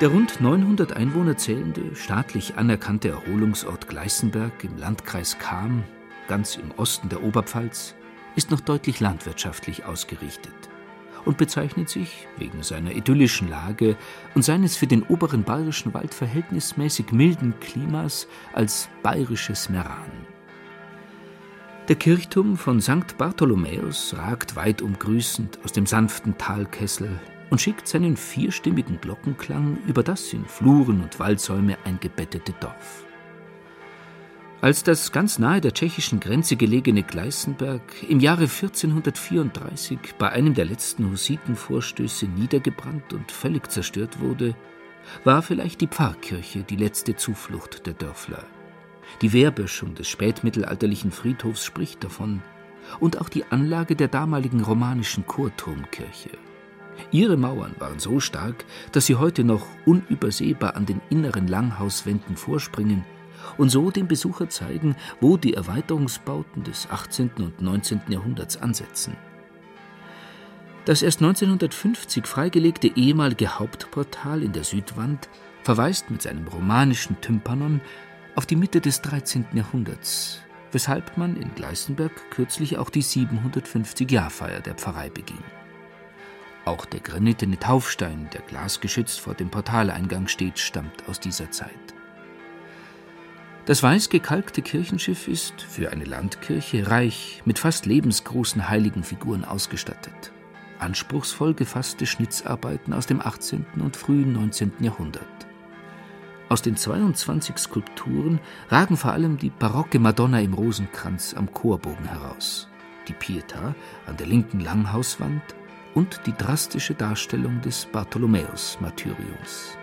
Der rund 900 Einwohner zählende, staatlich anerkannte Erholungsort Gleißenberg im Landkreis Cham, ganz im Osten der Oberpfalz, ist noch deutlich landwirtschaftlich ausgerichtet und bezeichnet sich wegen seiner idyllischen Lage und seines für den oberen bayerischen Wald verhältnismäßig milden Klimas als bayerisches Meran. Der Kirchturm von St. Bartholomäus ragt weit umgrüßend aus dem sanften Talkessel und schickt seinen vierstimmigen Glockenklang über das in Fluren und Waldsäume eingebettete Dorf. Als das ganz nahe der tschechischen Grenze gelegene Gleißenberg im Jahre 1434 bei einem der letzten Hussitenvorstöße niedergebrannt und völlig zerstört wurde, war vielleicht die Pfarrkirche die letzte Zuflucht der Dörfler. Die Wehrböschung des spätmittelalterlichen Friedhofs spricht davon, und auch die Anlage der damaligen romanischen Chorturmkirche. Ihre Mauern waren so stark, dass sie heute noch unübersehbar an den inneren Langhauswänden vorspringen und so dem Besucher zeigen, wo die Erweiterungsbauten des 18. und 19. Jahrhunderts ansetzen. Das erst 1950 freigelegte ehemalige Hauptportal in der Südwand verweist mit seinem romanischen Tympanon auf die Mitte des 13. Jahrhunderts, weshalb man in Gleißenberg kürzlich auch die 750-Jahrfeier der Pfarrei beging. Auch der granitene Taufstein, der glasgeschützt vor dem Portaleingang steht, stammt aus dieser Zeit. Das weiß gekalkte Kirchenschiff ist für eine Landkirche reich mit fast lebensgroßen Heiligenfiguren ausgestattet. Anspruchsvoll gefasste Schnitzarbeiten aus dem 18. und frühen 19. Jahrhundert. Aus den 22 Skulpturen ragen vor allem die barocke Madonna im Rosenkranz am Chorbogen heraus, die Pietà an der linken Langhauswand und die drastische Darstellung des Bartholomäus-Martyriums.